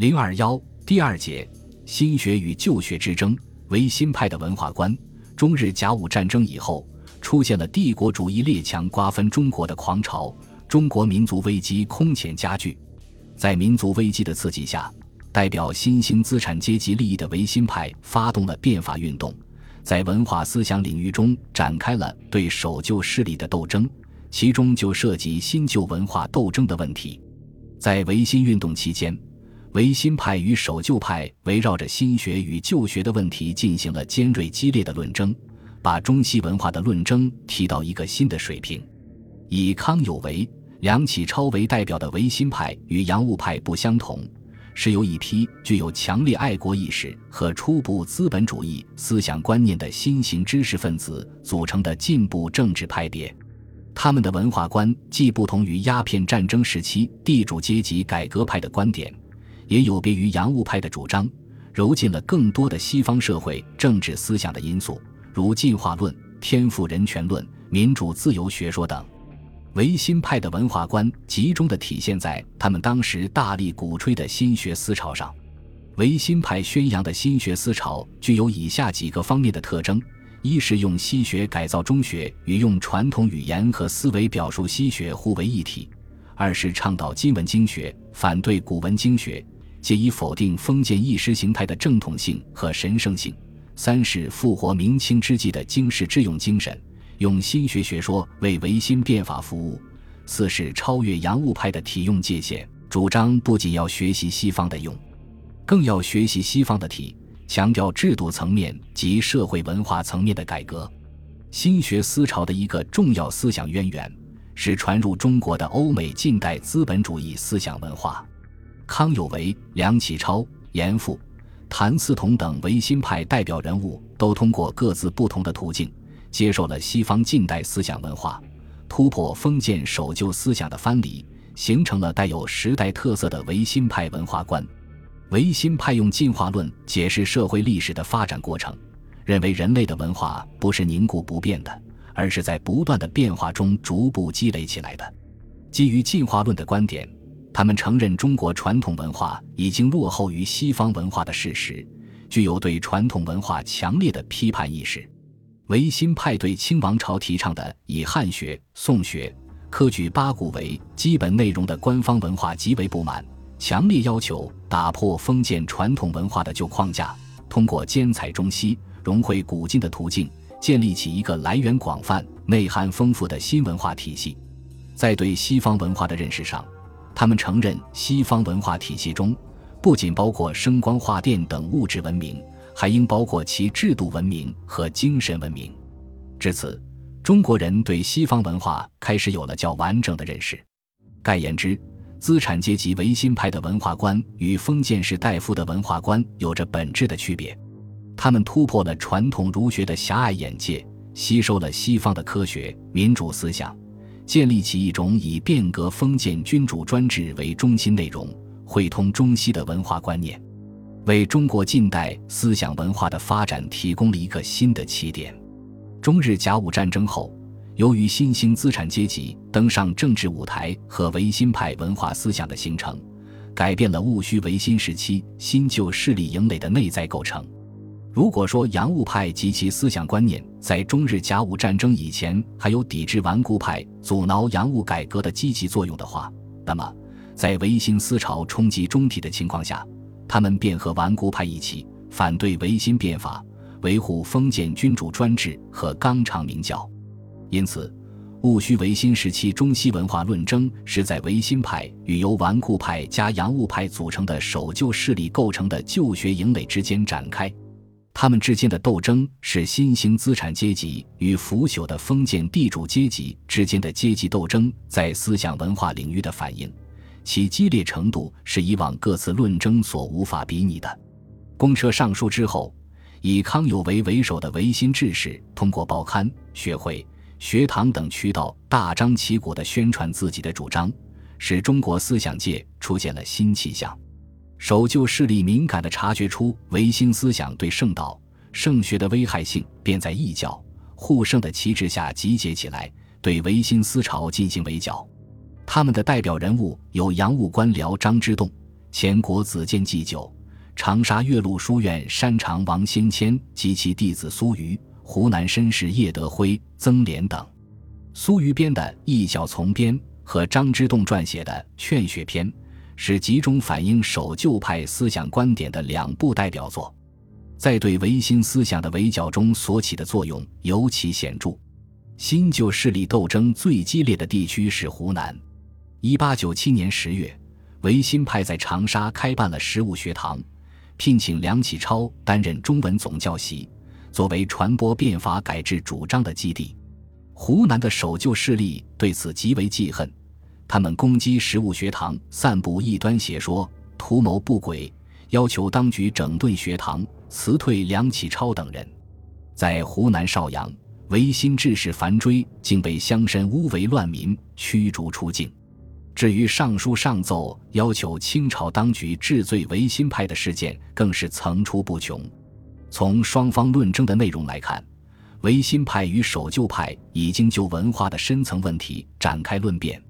零二幺第二节：新学与旧学之争。维新派的文化观。中日甲午战争以后，出现了帝国主义列强瓜分中国的狂潮，中国民族危机空前加剧。在民族危机的刺激下，代表新兴资产阶级利益的维新派发动了变法运动，在文化思想领域中展开了对守旧势力的斗争，其中就涉及新旧文化斗争的问题。在维新运动期间，维新派与守旧派围绕着新学与旧学的问题进行了尖锐激烈的论争，把中西文化的论争提到一个新的水平。以康有为、梁启超为代表的维新派与洋务派不相同，是由一批具有强烈爱国意识和初步资本主义思想观念的新型知识分子组成的进步政治派别。他们的文化观既不同于鸦片战争时期地主阶级改革派的观点。也有别于洋务派的主张，揉进了更多的西方社会政治思想的因素，如进化论、天赋人权论、民主自由学说等。维新派的文化观集中的体现在他们当时大力鼓吹的新学思潮上。维新派宣扬的新学思潮具有以下几个方面的特征：一是用西学改造中学，与用传统语言和思维表述西学互为一体；二是倡导今文经学，反对古文经学。借以否定封建意识形态的正统性和神圣性。三是复活明清之际的经世致用精神，用新学学说为维新变法服务。四是超越洋务派的体用界限，主张不仅要学习西方的用，更要学习西方的体，强调制度层面及社会文化层面的改革。新学思潮的一个重要思想渊源是传入中国的欧美近代资本主义思想文化。康有为、梁启超、严复、谭嗣同等维新派代表人物，都通过各自不同的途径，接受了西方近代思想文化，突破封建守旧思想的藩篱，形成了带有时代特色的维新派文化观。维新派用进化论解释社会历史的发展过程，认为人类的文化不是凝固不变的，而是在不断的变化中逐步积累起来的。基于进化论的观点。他们承认中国传统文化已经落后于西方文化的事实，具有对传统文化强烈的批判意识。维新派对清王朝提倡的以汉学、宋学、科举八股为基本内容的官方文化极为不满，强烈要求打破封建传统文化的旧框架，通过兼采中西、融汇古今的途径，建立起一个来源广泛、内涵丰富的新文化体系。在对西方文化的认识上，他们承认，西方文化体系中不仅包括声光画电等物质文明，还应包括其制度文明和精神文明。至此，中国人对西方文化开始有了较完整的认识。概言之，资产阶级维新派的文化观与封建士大夫的文化观有着本质的区别。他们突破了传统儒学的狭隘眼界，吸收了西方的科学民主思想。建立起一种以变革封建君主专制为中心内容、汇通中西的文化观念，为中国近代思想文化的发展提供了一个新的起点。中日甲午战争后，由于新兴资产阶级登上政治舞台和维新派文化思想的形成，改变了戊戌维新时期新旧势力营垒的内在构成。如果说洋务派及其思想观念在中日甲午战争以前还有抵制顽固派、阻挠洋务改革的积极作用的话，那么在维新思潮冲击中体的情况下，他们便和顽固派一起反对维新变法，维护封建君主专制和纲常名教。因此，戊戌维新时期中西文化论争是在维新派与由顽固派加洋务派组成的守旧势力构成的旧学营垒之间展开。他们之间的斗争是新兴资产阶级与腐朽的封建地主阶级之间的阶级斗争在思想文化领域的反应，其激烈程度是以往各次论争所无法比拟的。公车上书之后，以康有为为首的维新志士通过报刊、学会、学堂等渠道大张旗鼓地宣传自己的主张，使中国思想界出现了新气象。守旧势力敏感地察觉出维新思想对圣道、圣学的危害性，便在异教、护圣的旗帜下集结起来，对维新思潮进行围剿。他们的代表人物有洋务官僚张之洞、前国子监祭酒、长沙岳麓书院山长王先谦及其弟子苏瑜、湖南绅士叶德辉、曾廉等。苏瑜编的《异教从编》和张之洞撰写的《劝学篇》，是集中反映守旧派思想观点的两部代表作，在对维新思想的围剿中所起的作用尤其显著。新旧势力斗争最激烈的地区是湖南。一八九七年十月，维新派在长沙开办了实物学堂，聘请梁启超担任中文总教习，作为传播变法改制主张的基地。湖南的守旧势力对此极为记恨，他们攻击实物学堂，散布异端邪说，图谋不轨，要求当局整顿学堂，辞退梁启超等人。在湖南邵阳，维新志士樊追竟被乡绅诬为乱民，驱逐出境。至于上书上奏要求清朝当局治罪维新派的事件，更是层出不穷。从双方论证的内容来看。维新派与守旧派已经就文化的深层问题展开论辩，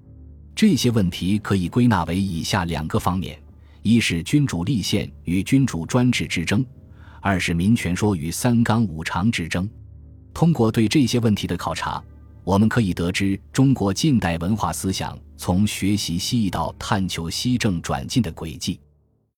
这些问题可以归纳为以下两个方面：一是君主立宪与君主专制之争；二是民权说与三纲五常之争。通过对这些问题的考察，我们可以得知中国近代文化思想从学习西医到探求西正转进的轨迹。